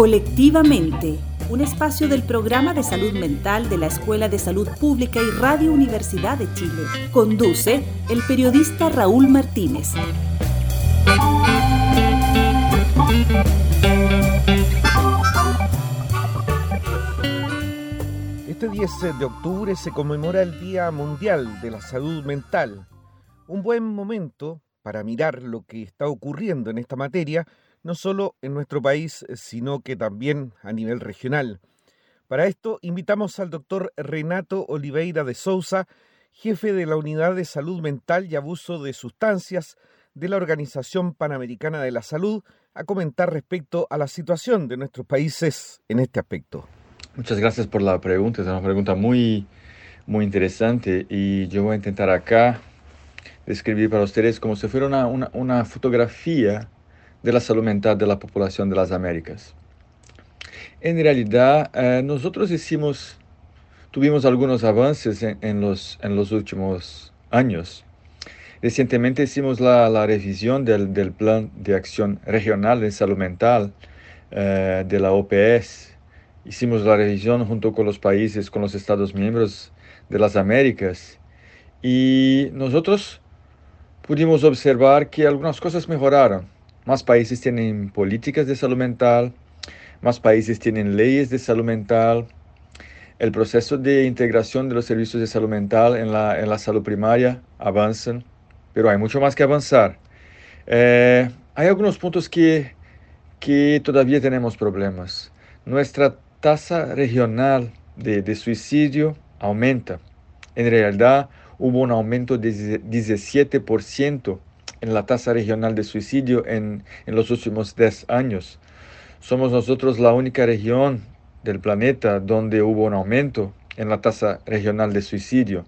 Colectivamente, un espacio del programa de salud mental de la Escuela de Salud Pública y Radio Universidad de Chile. Conduce el periodista Raúl Martínez. Este 10 de octubre se conmemora el Día Mundial de la Salud Mental. Un buen momento para mirar lo que está ocurriendo en esta materia no solo en nuestro país, sino que también a nivel regional. Para esto invitamos al doctor Renato Oliveira de Souza, jefe de la Unidad de Salud Mental y Abuso de Sustancias de la Organización Panamericana de la Salud, a comentar respecto a la situación de nuestros países en este aspecto. Muchas gracias por la pregunta, es una pregunta muy, muy interesante y yo voy a intentar acá describir para ustedes como si fuera una, una fotografía de la salud mental de la población de las Américas. En realidad, eh, nosotros hicimos, tuvimos algunos avances en, los, en los últimos años. Recientemente hicimos la, revisión del, del, Plan de Acción Regional de Salud Mental eh, de la OPS. Hicimos la revisión junto con los países, con los Estados miembros de las Américas. Y nosotros pudimos observar que algunas cosas mejoraron más países tienen políticas de salud mental, más países tienen leyes de salud mental. El proceso de integración de los servicios de salud mental en la, en la salud primaria avanzan, pero hay mucho más que avanzar. Eh, hay algunos puntos que, que todavía tenemos problemas. Nuestra tasa regional de, de suicidio aumenta. En realidad, hubo un aumento de 17% en la tasa regional de suicidio en, en los últimos 10 años. Somos nosotros la única región del planeta donde hubo un aumento en la tasa regional de suicidio.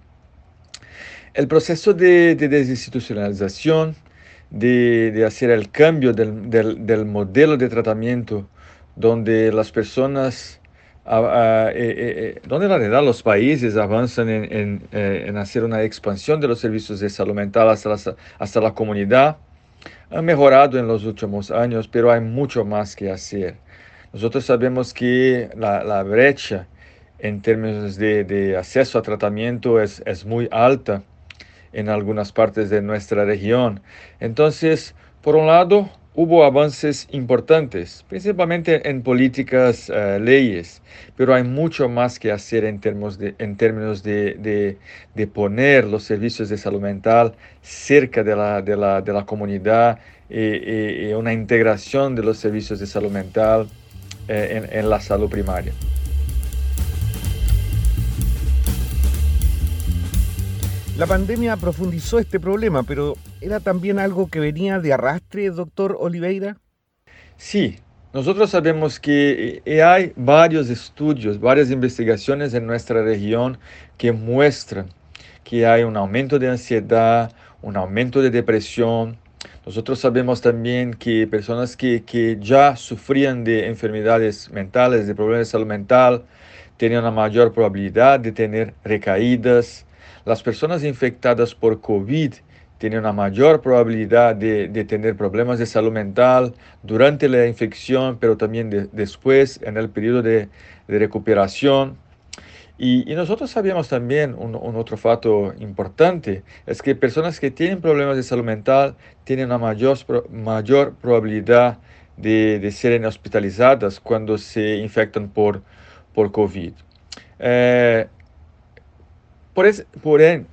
El proceso de, de desinstitucionalización, de, de, hacer el cambio del, del, del modelo de tratamiento donde las personas eh, eh, eh, donde la realidad los países avanzan en, en, hacer una expansión de los servicios de salud mental hasta la, comunidad, ha mejorado en los últimos años, pero hay mucho más que hacer. Nosotros sabemos que la, brecha en términos de, acceso a tratamiento es muy alta en algunas partes de nuestra región. Entonces, por un lado, hubo avances importantes, principalmente en políticas, uh, leyes, pero hay mucho más que hacer en términos, de, poner los servicios de salud mental cerca de la, comunidad y, y, y, una integración de los servicios de salud mental eh, en la salud primaria. La pandemia profundizó este problema, pero ¿era también algo que venía de arrastre, doctor Oliveira? Sí, nosotros sabemos que eh, hay varios estudios, varias investigaciones en nuestra región que muestran que hay un aumento de ansiedad, un aumento de depresión. Nosotros sabemos también que personas que, que ya sufrían de enfermedades mentales, de problemas de salud mental, tenían una mayor probabilidad de tener recaídas, las personas infectadas por COVID tienen una mayor probabilidad de, de tener problemas de salud mental durante la infección, pero también de, después, en el periodo de, de recuperación. Y, nosotros sabíamos también un, un, otro fato importante, es que personas que tienen problemas de salud mental tienen una mayor, mayor probabilidad de, de ser hospitalizadas cuando se infectan por, por COVID. Eh, por, es, por eh,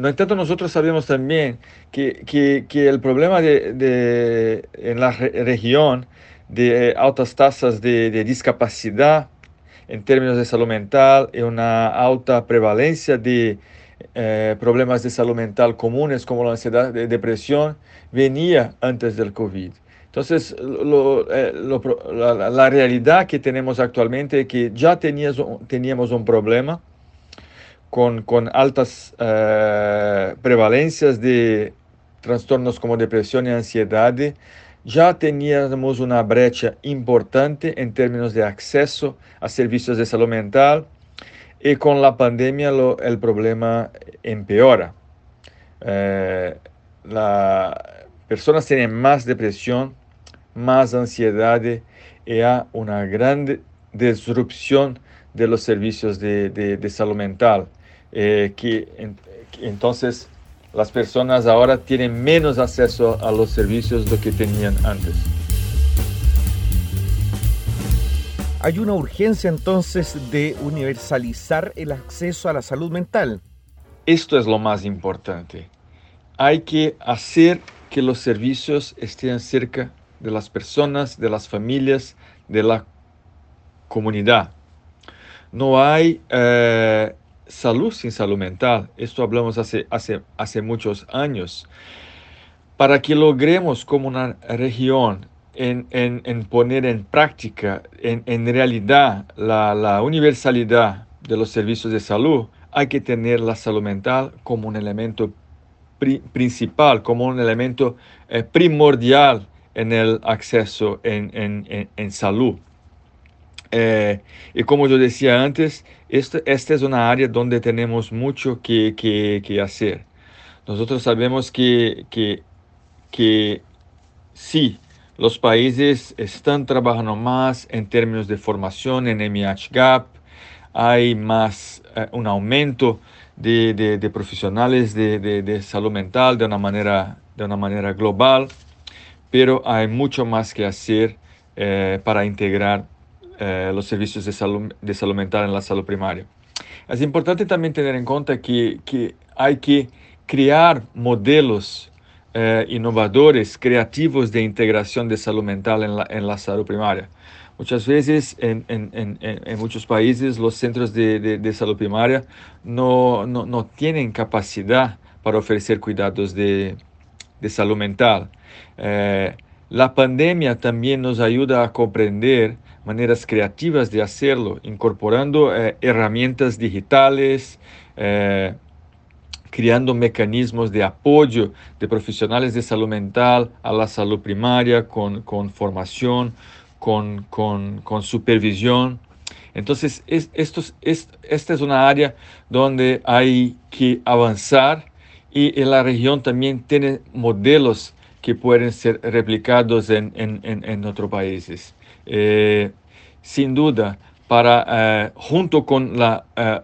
no entanto, nosotros sabemos también que, que, que el problema de, de, en la re región de altas tasas de, de, discapacidad en términos de salud mental y una alta prevalencia de eh, problemas de salud mental comunes como la ansiedad y depresión venía antes del COVID. Entonces, lo, eh, lo, la, la, realidad que tenemos actualmente es que ya tenías, teníamos un problema con, con altas uh, prevalencias de trastornos como depresión y ansiedad, ya teníamos una brecha importante en términos de acceso a servicios de salud mental y con la pandemia el problema empeora. Eh, las personas tienen más depresión, más ansiedad y hay una gran disrupción de los servicios de, salud mental, eh, que, entonces las personas ahora tienen menos acceso a los servicios de lo que tenían antes. Hay una urgencia entonces de universalizar el acceso a la salud mental. Esto es lo más importante. Hay que hacer que los servicios estén cerca de las personas, de las familias, de la comunidad. No hay eh, salud sin salud mental. Esto hablamos hace, hace, hace muchos años. Para que logremos como una región en, en, poner en práctica, en, en realidad, la, universalidad de los servicios de salud, hay que tener la salud mental como un elemento principal, como un elemento eh, primordial en el acceso en, en salud. Eh, y como yo decía antes, esta, esta, es una área donde tenemos mucho que, que, que hacer. Nosotros sabemos que, sí, los países están trabajando más en términos de formación en MH-GAP, hay más eh, un aumento de, de, profesionales de, salud mental de una, manera, de una manera global, pero hay mucho más que hacer eh, para integrar eh, los servicios de salud, de salud mental en la salud primaria. Es importante también tener en cuenta que, que hay que crear modelos eh, inovadores, creativos de integración de salud mental en la, en la salud primaria. Muchas veces en, en, en, en, muchos países los centros de, de, de salud primaria no, no, no, tienen capacidad para ofrecer cuidados de, de salud mental. Eh, la pandemia también nos ayuda a comprender maneras creativas de hacerlo, incorporando eh, herramientas digitales, eh, creando mecanismos de apoyo de profesionales de salud mental a la salud primaria con, con formación, con, con, con, supervisión. Entonces, es, esta es una área donde hay que avanzar y en la región también tiene modelos que pueden ser replicados en, en, en, otros países. Eh, sin duda, para, eh, junto con la eh,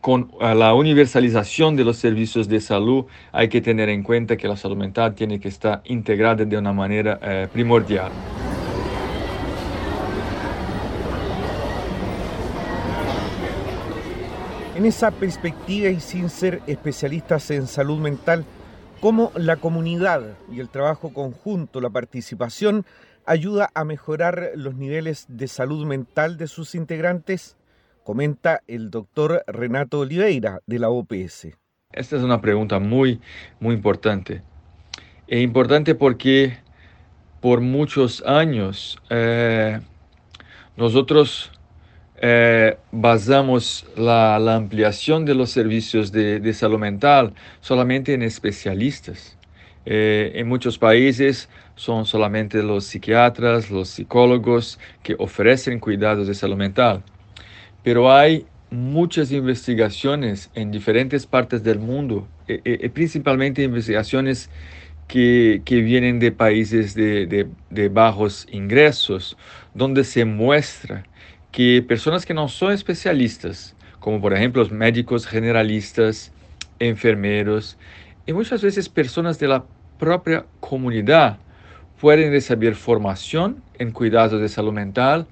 con la universalización de los servicios de salud hay que tener en cuenta que la salud mental tiene que estar integrada de una manera primordial. En esa perspectiva y sin ser especialistas en salud mental, ¿cómo la comunidad y el trabajo conjunto, la participación, ayuda a mejorar los niveles de salud mental de sus integrantes? comenta el doctor Renato Oliveira de la OPS. Esta es una pregunta muy, muy importante. Es importante porque por muchos años eh, nosotros eh, basamos la, ampliación de los servicios de, salud mental solamente en especialistas. Eh, en muchos países son solamente los psiquiatras, los psicólogos que ofrecen cuidados de salud mental pero hay muchas investigaciones en diferentes partes del mundo, e, e, e principalmente investigaciones que, vienen de países de, bajos ingresos, donde se muestra que personas que no son especialistas, como por ejemplo los médicos generalistas, enfermeros, y muchas veces personas de la propia comunidad, pueden recibir formación en cuidados de salud mental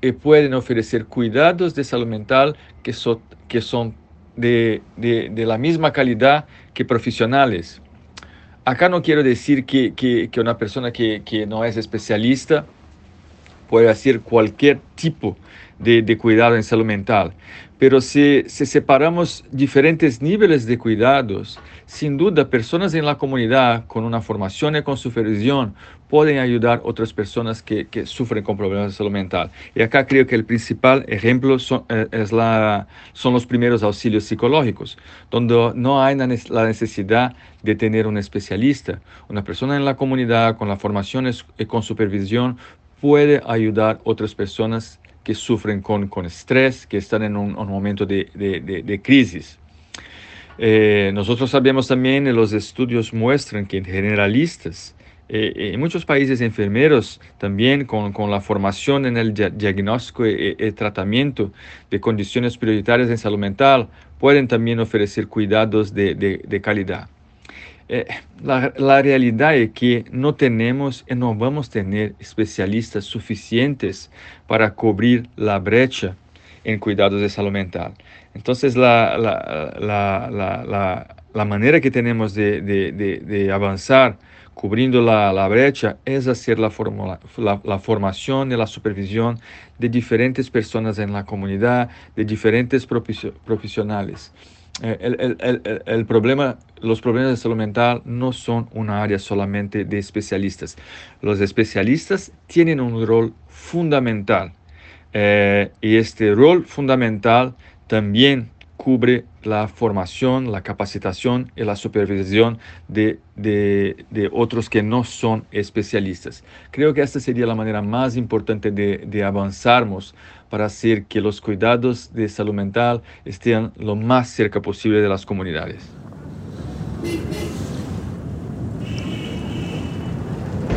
y pueden ofrecer cuidados de salud mental que, son que son de, de, la misma calidad que profesionales. Acá no quiero decir que, que, que que, que, no es especialista puede hacer cualquier tipo de, de cuidado en salud mental, pero si, si, separamos diferentes niveles de cuidados, sin duda personas en la comunidad con una formación y con supervisión pueden ayudar a otras personas que, sufren con problemas de salud mental. Y acá creo que el principal ejemplo son, eh, los primeros auxilios psicológicos, donde no hay la necesidad de tener un especialista. Una persona en la comunidad con la formación y con supervisión puede ayudar a otras personas que sufren con, con estrés, que están en un, un momento de, de, crisis. Eh, nosotros sabemos también, los estudios muestran que generalistas Eh, en muchos países enfermeros también con, con la formación en el diagnóstico y, tratamiento de condiciones prioritarias en salud mental pueden también ofrecer cuidados de, de calidad. Eh, la, la, realidad es que no tenemos y no vamos a tener especialistas suficientes para cubrir la brecha en cuidados de salud mental. Entonces, la, la, la manera que tenemos de, de, de, avanzar cubriendo la, brecha es hacer la, la, formación y la supervisión de diferentes personas en la comunidad, de diferentes profesionales. Eh, el, el, el, problema, los problemas de salud mental no son una área solamente de especialistas. Los especialistas tienen un rol fundamental eh, y este rol fundamental también cubre la formación, la capacitación y la supervisión de, de, de, otros que no son especialistas. Creo que esta sería la manera más importante de, de avanzarmos para hacer que los cuidados de salud mental estén lo más cerca posible de las comunidades.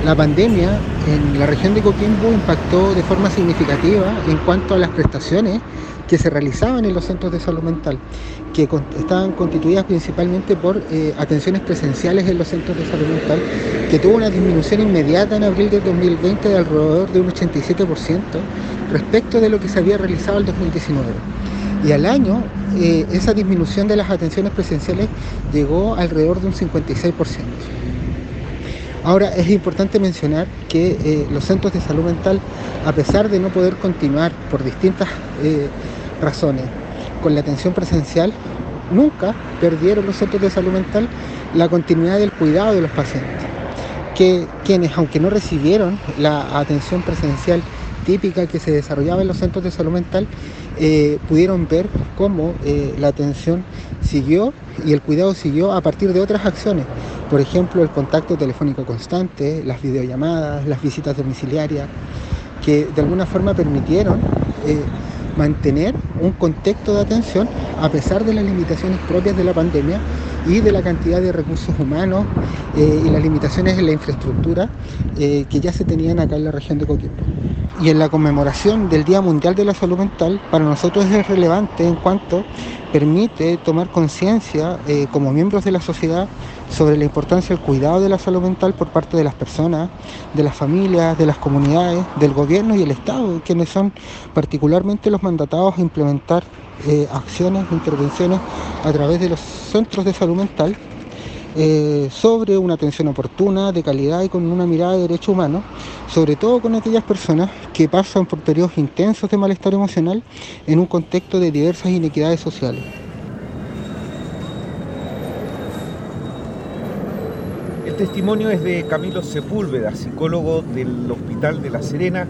La pandemia en la región de Coquimbo impactó de forma significativa en cuanto a las prestaciones que se realizaban en los centros de salud mental, que estaban constituidas principalmente por eh, atenciones presenciales en los centros de salud mental, que tuvo una disminución inmediata en abril de 2020 de alrededor de un 87% respecto de lo que se había realizado el 2019. Y al año eh, esa disminución de las atenciones presenciales llegó alrededor de un 56%. Ahora es importante mencionar que eh, los centros de salud mental, a pesar de no poder continuar por distintas eh, razones con la atención presencial, nunca perdieron los centros de salud mental la continuidad del cuidado de los pacientes, que quienes aunque no recibieron la atención presencial típica que se desarrollaba en los centros de salud mental, eh, pudieron ver cómo eh, la atención siguió y el cuidado siguió a partir de otras acciones. Por ejemplo, el contacto telefónico constante, las videollamadas, las visitas domiciliarias, que de alguna forma permitieron eh, mantener un contexto de atención a pesar de las limitaciones propias de la pandemia y de la cantidad de recursos humanos y las limitaciones en la infraestructura que ya se tenían acá en la región de Coquimbo. Y en la conmemoración del Día Mundial de la Salud Mental, para nosotros es relevante en cuanto permite tomar conciencia eh, como miembros de la sociedad sobre la importancia del cuidado de la salud mental por parte de las personas, de las familias, de las comunidades, del gobierno y el Estado, quienes son particularmente los mandatados a implementar eh, acciones, intervenciones a través de los centros de salud mental eh, sobre una atención oportuna, de calidad y con una mirada de derecho humano, sobre todo con aquellas personas que pasan por periodos intensos de malestar emocional en un contexto de diversas inequidades sociales. El testimonio es de Camilo Sepúlveda, psicólogo del Hospital de La Serena,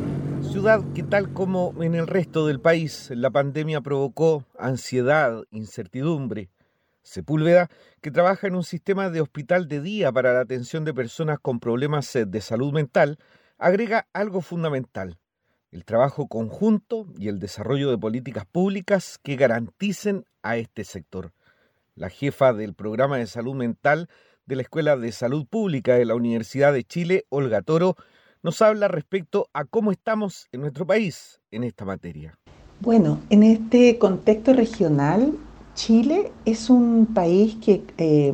ciudad que tal como en el resto del país la pandemia provocó ansiedad, incertidumbre, Sepúlveda, que trabaja en un sistema de hospital de día para la atención de personas con problemas eh, de salud mental, agrega algo fundamental, el trabajo conjunto y el desarrollo de políticas públicas que garanticen a este sector. La jefa del programa de salud mental de la Escuela de Salud Pública de la Universidad de Chile, Olga Toro, nos habla respecto a cómo estamos en nuestro país en esta materia. Bueno, en este contexto regional Chile es un país que eh,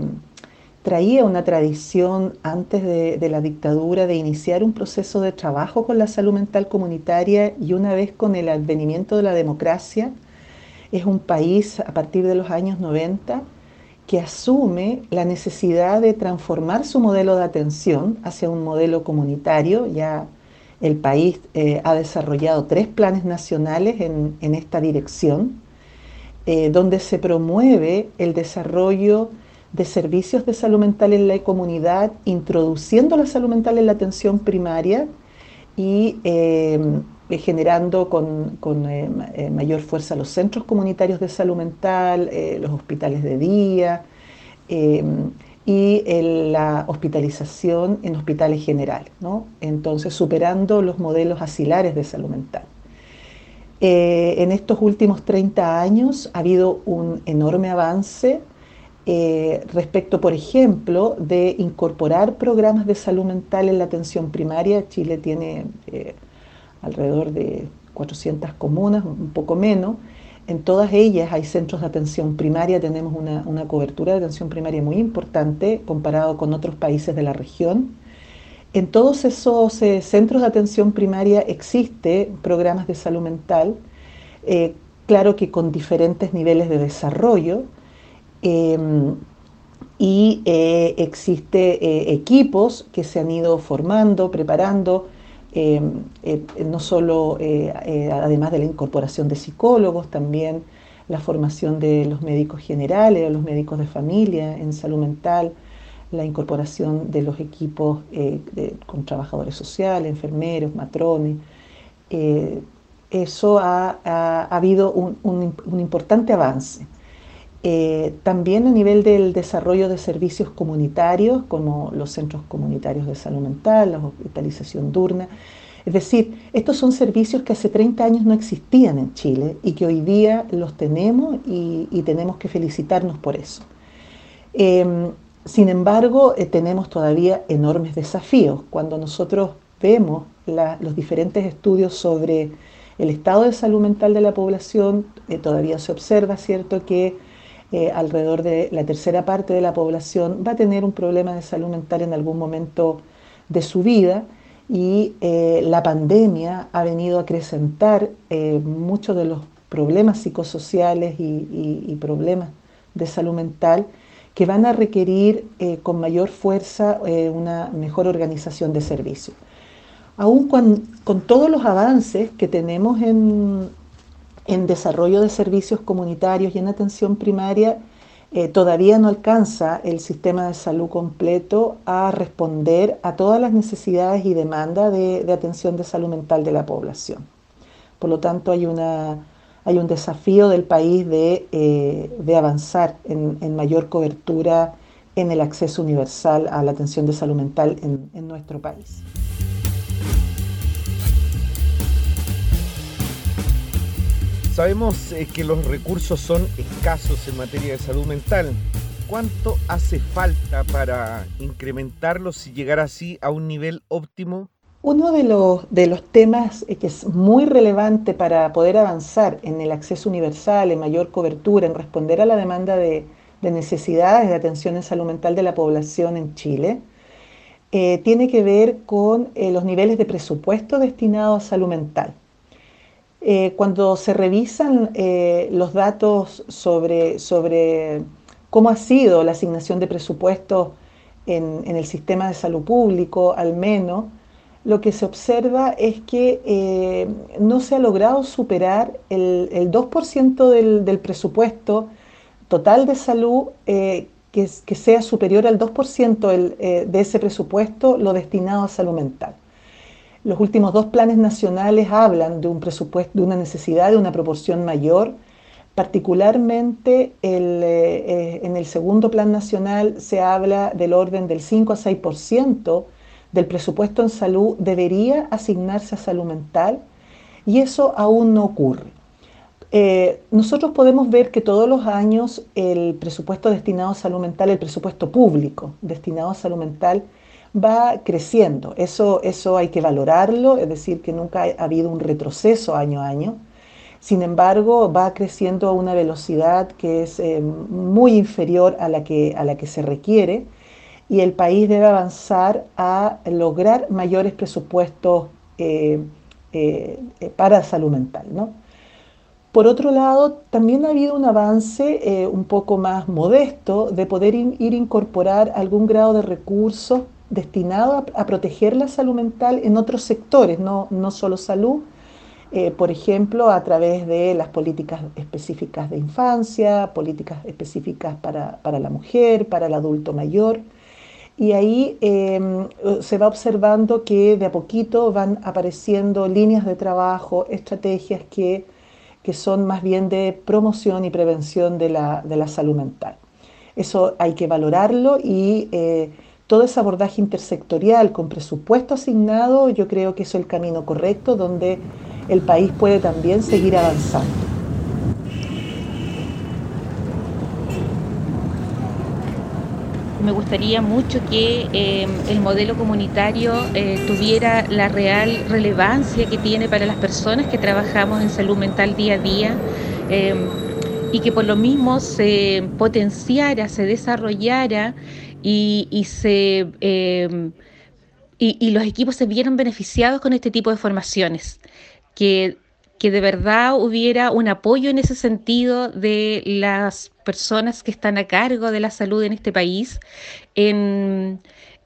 traía una tradición antes de, la dictadura de iniciar un proceso de trabajo con la salud mental comunitaria y una vez con el advenimiento de la democracia, es un país a partir de los años 90 que asume la necesidad de transformar su modelo de atención hacia un modelo comunitario. Ya el país eh, ha desarrollado tres planes nacionales en esta dirección eh, donde se promueve el desarrollo de servicios de salud mental en la comunidad, introduciendo la salud mental en la atención primaria y eh, generando con, eh, mayor fuerza los centros comunitarios de salud mental, los hospitales de día y la hospitalización en hospitales generales, entonces superando los modelos asilares de salud mental. Eh, en estos últimos 30 años ha habido un enorme avance eh, respecto, por ejemplo, de incorporar programas de salud mental en la atención primaria. Chile tiene eh, alrededor de 400 comunas, un poco menos. En todas ellas hay centros de atención primaria, tenemos una, una cobertura de atención primaria muy importante comparado con otros países de la región. En todos esos eh, centros de atención primaria existe programas de salud mental, claro que con diferentes niveles de desarrollo, Em, y eh, existe eh, equipos que se han ido formando, preparando, em, eh, no solo además de la incorporación de psicólogos, también la formación de los médicos generales o los médicos de familia en salud mental, la incorporación de los equipos con trabajadores sociales, enfermeros, matrones. eso ha, habido un importante avance. Eh, también a nivel del desarrollo de servicios comunitarios, como los centros comunitarios de salud mental, la hospitalización diurna. Es decir, estos son servicios que hace 30 años no existían en Chile y que hoy día los tenemos y, tenemos que felicitarnos por eso. Em, sin embargo, eh, tenemos todavía enormes desafíos. Cuando nosotros vemos los diferentes estudios sobre el estado de salud mental de la población, eh, todavía se observa, ¿cierto?, que eh, alrededor de la tercera parte de la población va a tener un problema de salud mental en algún momento de su vida y eh, la pandemia ha venido a acrecentar eh, muchos de los problemas psicosociales y, problemas de salud mental que van a requerir con mayor fuerza una mejor organización de servicios. Aún con todos los avances que tenemos en, en desarrollo de servicios comunitarios y en atención primaria, eh, todavía no alcanza el sistema de salud completo a responder a todas las necesidades y demandas de, atención de salud mental de la población. Por lo tanto, hay, una, hay un desafío del país de, eh, avanzar en, mayor cobertura en el acceso universal a la atención de salud mental en nuestro país. Sabemos eh, que los recursos son escasos en materia de salud mental. ¿Cuánto hace falta para incrementarlos y llegar así a un nivel óptimo? Uno de los, de los temas eh, que es muy relevante para poder avanzar en el acceso universal, en mayor cobertura, en responder a la demanda de, necesidades de atención en salud mental de la población en Chile, eh, tiene que ver con los niveles de presupuesto destinados a salud mental. Eh, cuando se revisan eh, los datos sobre, sobre, cómo ha sido la asignación de presupuestos en, el sistema de salud público, al menos, lo que se observa es que eh, no se ha logrado superar el, 2% del, presupuesto total de salud que, sea superior al 2% de ese presupuesto lo destinado a salud mental. Los últimos dos planes nacionales hablan de un presupuesto, de una necesidad de una proporción mayor. Particularmente eh, en el segundo plan nacional se habla del orden del 5 a 6% del presupuesto en salud debería asignarse a salud mental y eso aún no ocurre. Eh, nosotros podemos ver que todos los años el presupuesto destinado a salud mental, el presupuesto público destinado a salud mental, va creciendo. Eso, eso hay que valorarlo, es decir, que nunca ha habido un retroceso año a año. Sin embargo, va creciendo a una velocidad que es eh, muy inferior a la, que, a la que se requiere y el país debe avanzar a lograr mayores presupuestos eh, eh, para salud mental. Por otro lado, también ha habido un avance un poco más modesto de poder ir incorporar algún grado de recursos destinado a, proteger la salud mental en otros sectores, no, no solo salud, eh, por ejemplo, a través de las políticas específicas de infancia, políticas específicas para, la mujer, para el adulto mayor. Y ahí em, se va observando que de a poquito van apareciendo líneas de trabajo, estrategias que, son más bien de promoción y prevención de la, salud mental. Eso hay que valorarlo y eh, todo ese abordaje intersectorial con presupuesto asignado, yo creo que es el camino correcto donde el país puede también seguir avanzando. me gustaría mucho que eh, el modelo comunitario eh, tuviera la real relevancia que tiene para las personas que trabajamos en salud mental día a día y que por lo mismo se potenciara, se desarrollara y, se, y, los equipos se vieran beneficiados con este tipo de formaciones, que que de verdad hubiera un apoyo en ese sentido de las personas que están a cargo de la salud en este país, en,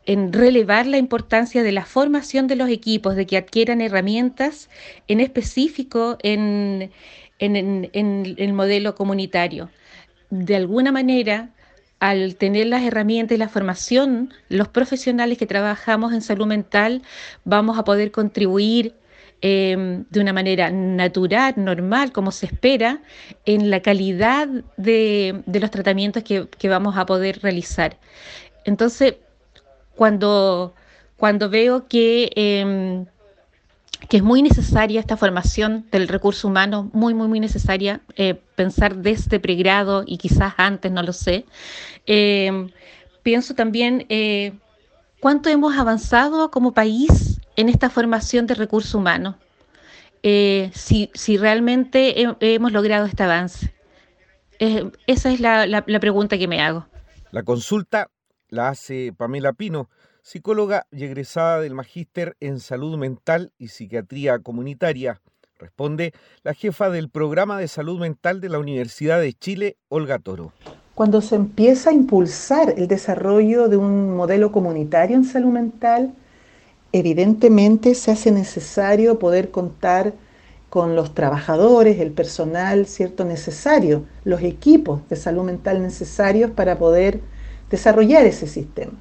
relevar la importancia de la formación de los equipos, de que adquieran herramientas en específico en, en el modelo comunitario. De alguna manera, al tener las herramientas y la formación, los profesionales que trabajamos en salud mental vamos a poder contribuir Em, de una manera natural, normal, como se espera, en la calidad de, los tratamientos que, vamos a poder realizar. Entonces, cuando, cuando veo que, em, que es muy necesaria esta formación del recurso humano, muy, muy, muy necesaria, eh, pensar desde pregrado y quizás antes, no lo sé, em, pienso también eh, cuánto hemos avanzado como país en esta formación de recursos humanos, eh, si, realmente hemos logrado este avance. esa es la, pregunta que me hago. La consulta la hace Pamela Pino, psicóloga y egresada del Magíster en Salud Mental y Psiquiatría Comunitaria. Responde la jefa del programa de salud mental de la Universidad de Chile, Olga Toro. Cuando se empieza a impulsar el desarrollo de un modelo comunitario en salud mental, evidentemente se hace necesario poder contar con los trabajadores, el personal cierto necesario, los equipos de salud mental necesarios para poder desarrollar ese sistema.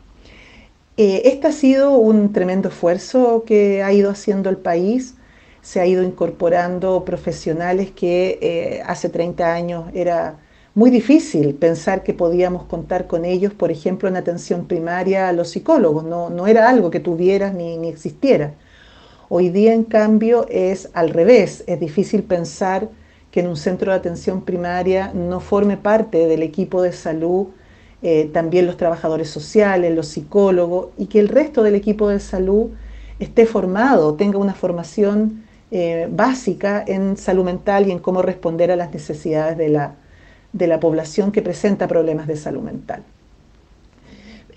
Eh, este ha sido un tremendo esfuerzo que ha ido haciendo el país. Se ha ido incorporando profesionales que eh, hace 30 años era muy difícil pensar que podíamos contar con ellos, por ejemplo, en atención primaria a los psicólogos. No, no era algo que tuvieras ni, ni existiera. Hoy día, en cambio, es al revés. Es difícil pensar que en un centro de atención primaria no forme parte del equipo de salud eh, también los trabajadores sociales, los psicólogos, y que el resto del equipo de salud esté formado, tenga una formación eh, básica en salud mental y en cómo responder a las necesidades de la, de la población que presenta problemas de salud mental.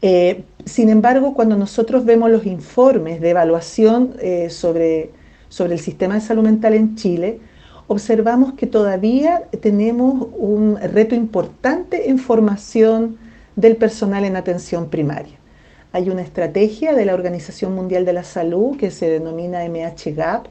Eh, sin embargo, cuando nosotros vemos los informes de evaluación sobre, sobre el sistema de salud mental en Chile, observamos que todavía tenemos un reto importante en formación del personal en atención primaria. Hay una estrategia de la Organización Mundial de la Salud que se denomina MHGAP,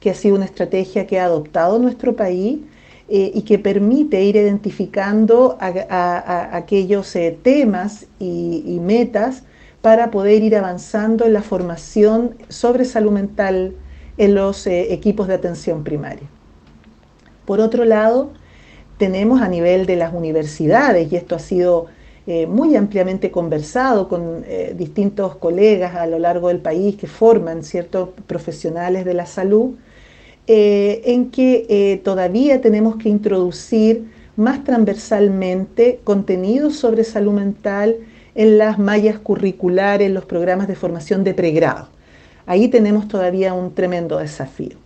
que ha sido una estrategia que ha adoptado nuestro país eh, y que permite ir identificando aquellos eh, temas y, metas para poder ir avanzando en la formación sobre salud mental en los eh, equipos de atención primaria. Por otro lado, tenemos a nivel de las universidades, y esto ha sido muy ampliamente conversado con distintos colegas a lo largo del país que forman ciertos profesionales de la salud, eh, en que eh, todavía tenemos que introducir más transversalmente contenidos sobre salud mental en las mallas curriculares, los programas de formación de pregrado. Ahí tenemos todavía un tremendo desafío.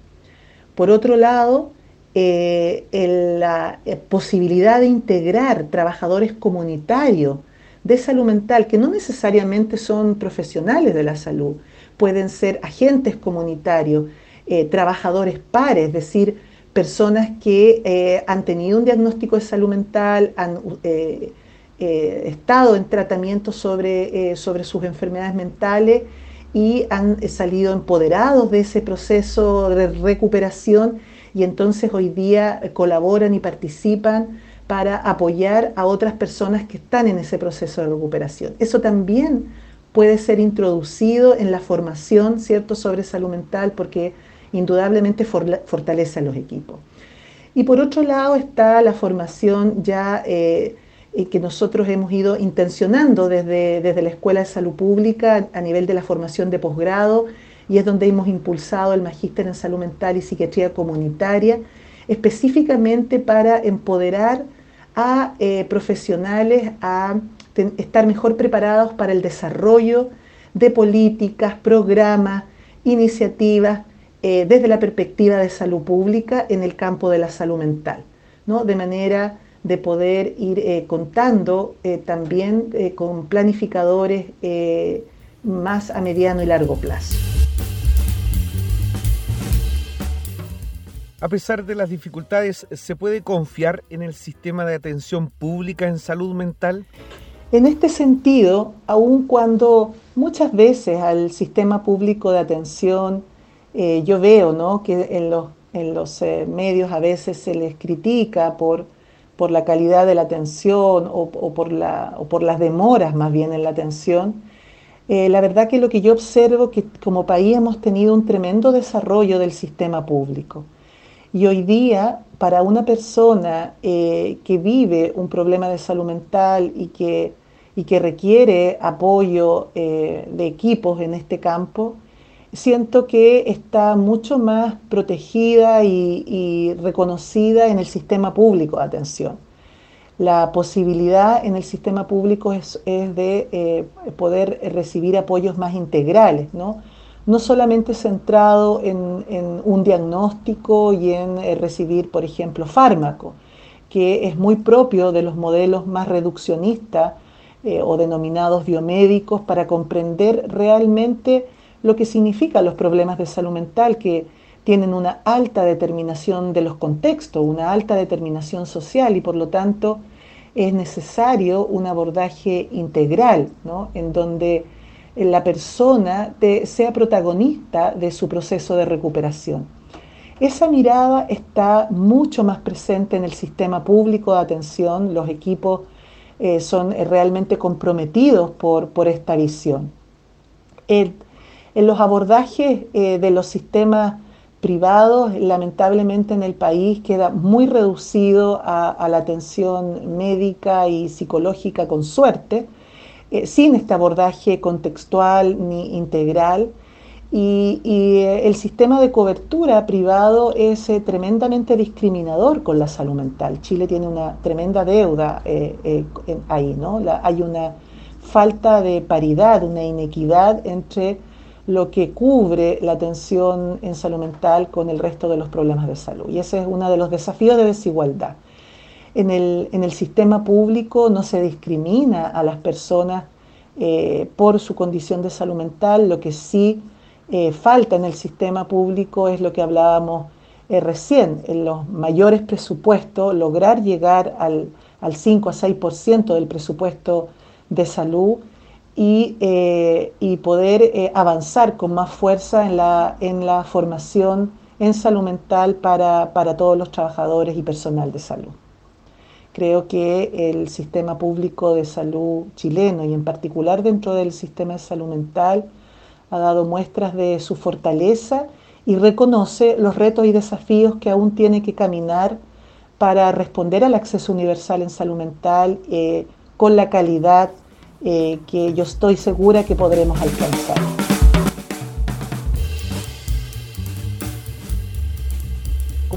Por otro lado, eh, la posibilidad de integrar trabajadores comunitarios de salud mental, que no necesariamente son profesionales de la salud, pueden ser agentes comunitarios, eh, trabajadores pares, es decir, personas que eh, han tenido un diagnóstico de salud mental, han eh, estado en tratamiento sobre, sobre sus enfermedades mentales y han salido empoderados de ese proceso de recuperación y entonces hoy día colaboran y participan para apoyar a otras personas que están en ese proceso de recuperación. Eso también puede ser introducido en la formación, ¿cierto?, sobre salud mental, porque indudablemente fortalece a los equipos. Y por otro lado está la formación ya eh, eh, que nosotros hemos ido intencionando desde, desde la Escuela de Salud Pública a nivel de la formación de posgrado y es donde hemos impulsado el Magíster en Salud Mental y Psiquiatría Comunitaria, específicamente para empoderar a eh, profesionales, a estar mejor preparados para el desarrollo de políticas, programas, iniciativas eh, desde la perspectiva de salud pública en el campo de la salud mental, ¿no? de manera de poder ir eh, contando también con planificadores más a mediano y largo plazo. A pesar de las dificultades, ¿se puede confiar en el sistema de atención pública en salud mental? En este sentido, aun cuando muchas veces al sistema público de atención, eh, yo veo ¿no? que en los, en los eh, medios a veces se les critica por, por la calidad de la atención o, por la, o, por las demoras más bien en la atención, eh, la verdad que lo que yo observo que como país hemos tenido un tremendo desarrollo del sistema público. Y hoy día, para una persona eh, que vive un problema de salud mental y que, y que requiere apoyo eh, de equipos en este campo, siento que está mucho más protegida y, reconocida en el sistema público de atención. La posibilidad en el sistema público es, de eh, poder recibir apoyos más integrales, ¿no? No solamente centrado en, un diagnóstico y en eh, recibir, por ejemplo, fármaco, que es muy propio de los modelos más reduccionistas eh, o denominados biomédicos para comprender realmente lo que significan los problemas de salud mental, que tienen una alta determinación de los contextos, una alta determinación social y por lo tanto es necesario un abordaje integral, en donde la persona sea protagonista de su proceso de recuperación. Esa mirada está mucho más presente en el sistema público de atención, los equipos eh, son realmente comprometidos por, esta visión. en los abordajes eh, de los sistemas privados, lamentablemente en el país queda muy reducido a la atención médica y psicológica con suerte, eh, sin este abordaje contextual ni integral. Y, eh, el sistema de cobertura privado es eh, tremendamente discriminador con la salud mental. Chile tiene una tremenda deuda ahí, ¿no? hay una falta de paridad, una inequidad entre lo que cubre la atención en salud mental con el resto de los problemas de salud. Y ese es uno de los desafíos de desigualdad. En el, sistema público no se discrimina a las personas eh, por su condición de salud mental, lo que sí eh, falta en el sistema público es lo que hablábamos eh, recién, en los mayores presupuestos, lograr llegar al, 5 a 6% del presupuesto de salud y, poder avanzar con más fuerza en la, en la formación en salud mental para todos los trabajadores y personal de salud. Creo que el sistema público de salud chileno y en particular dentro del sistema de salud mental ha dado muestras de su fortaleza y reconoce los retos y desafíos que aún tiene que caminar para responder al acceso universal en salud mental eh, con la calidad eh, que yo estoy segura que podremos alcanzar.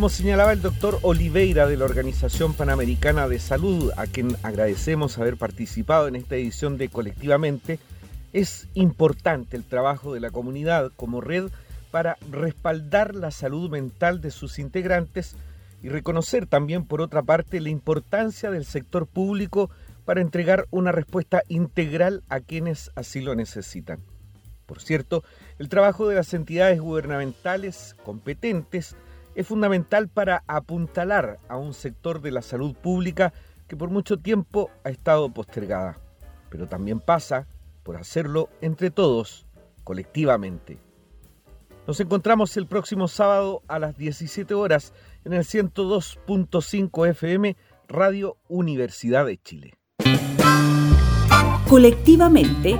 Como señalaba el doctor Oliveira de la Organización Panamericana de Salud, a quien agradecemos haber participado en esta edición de Colectivamente, es importante el trabajo de la comunidad como red para respaldar la salud mental de sus integrantes y reconocer también, por otra parte, la importancia del sector público para entregar una respuesta integral a quienes así lo necesitan. Por cierto, el trabajo de las entidades gubernamentales competentes es fundamental para apuntalar a un sector de la salud pública que por mucho tiempo ha estado postergada, pero también pasa por hacerlo entre todos, colectivamente. Nos encontramos el próximo sábado a las 17 horas en el 102.5 FM Radio Universidad de Chile. Colectivamente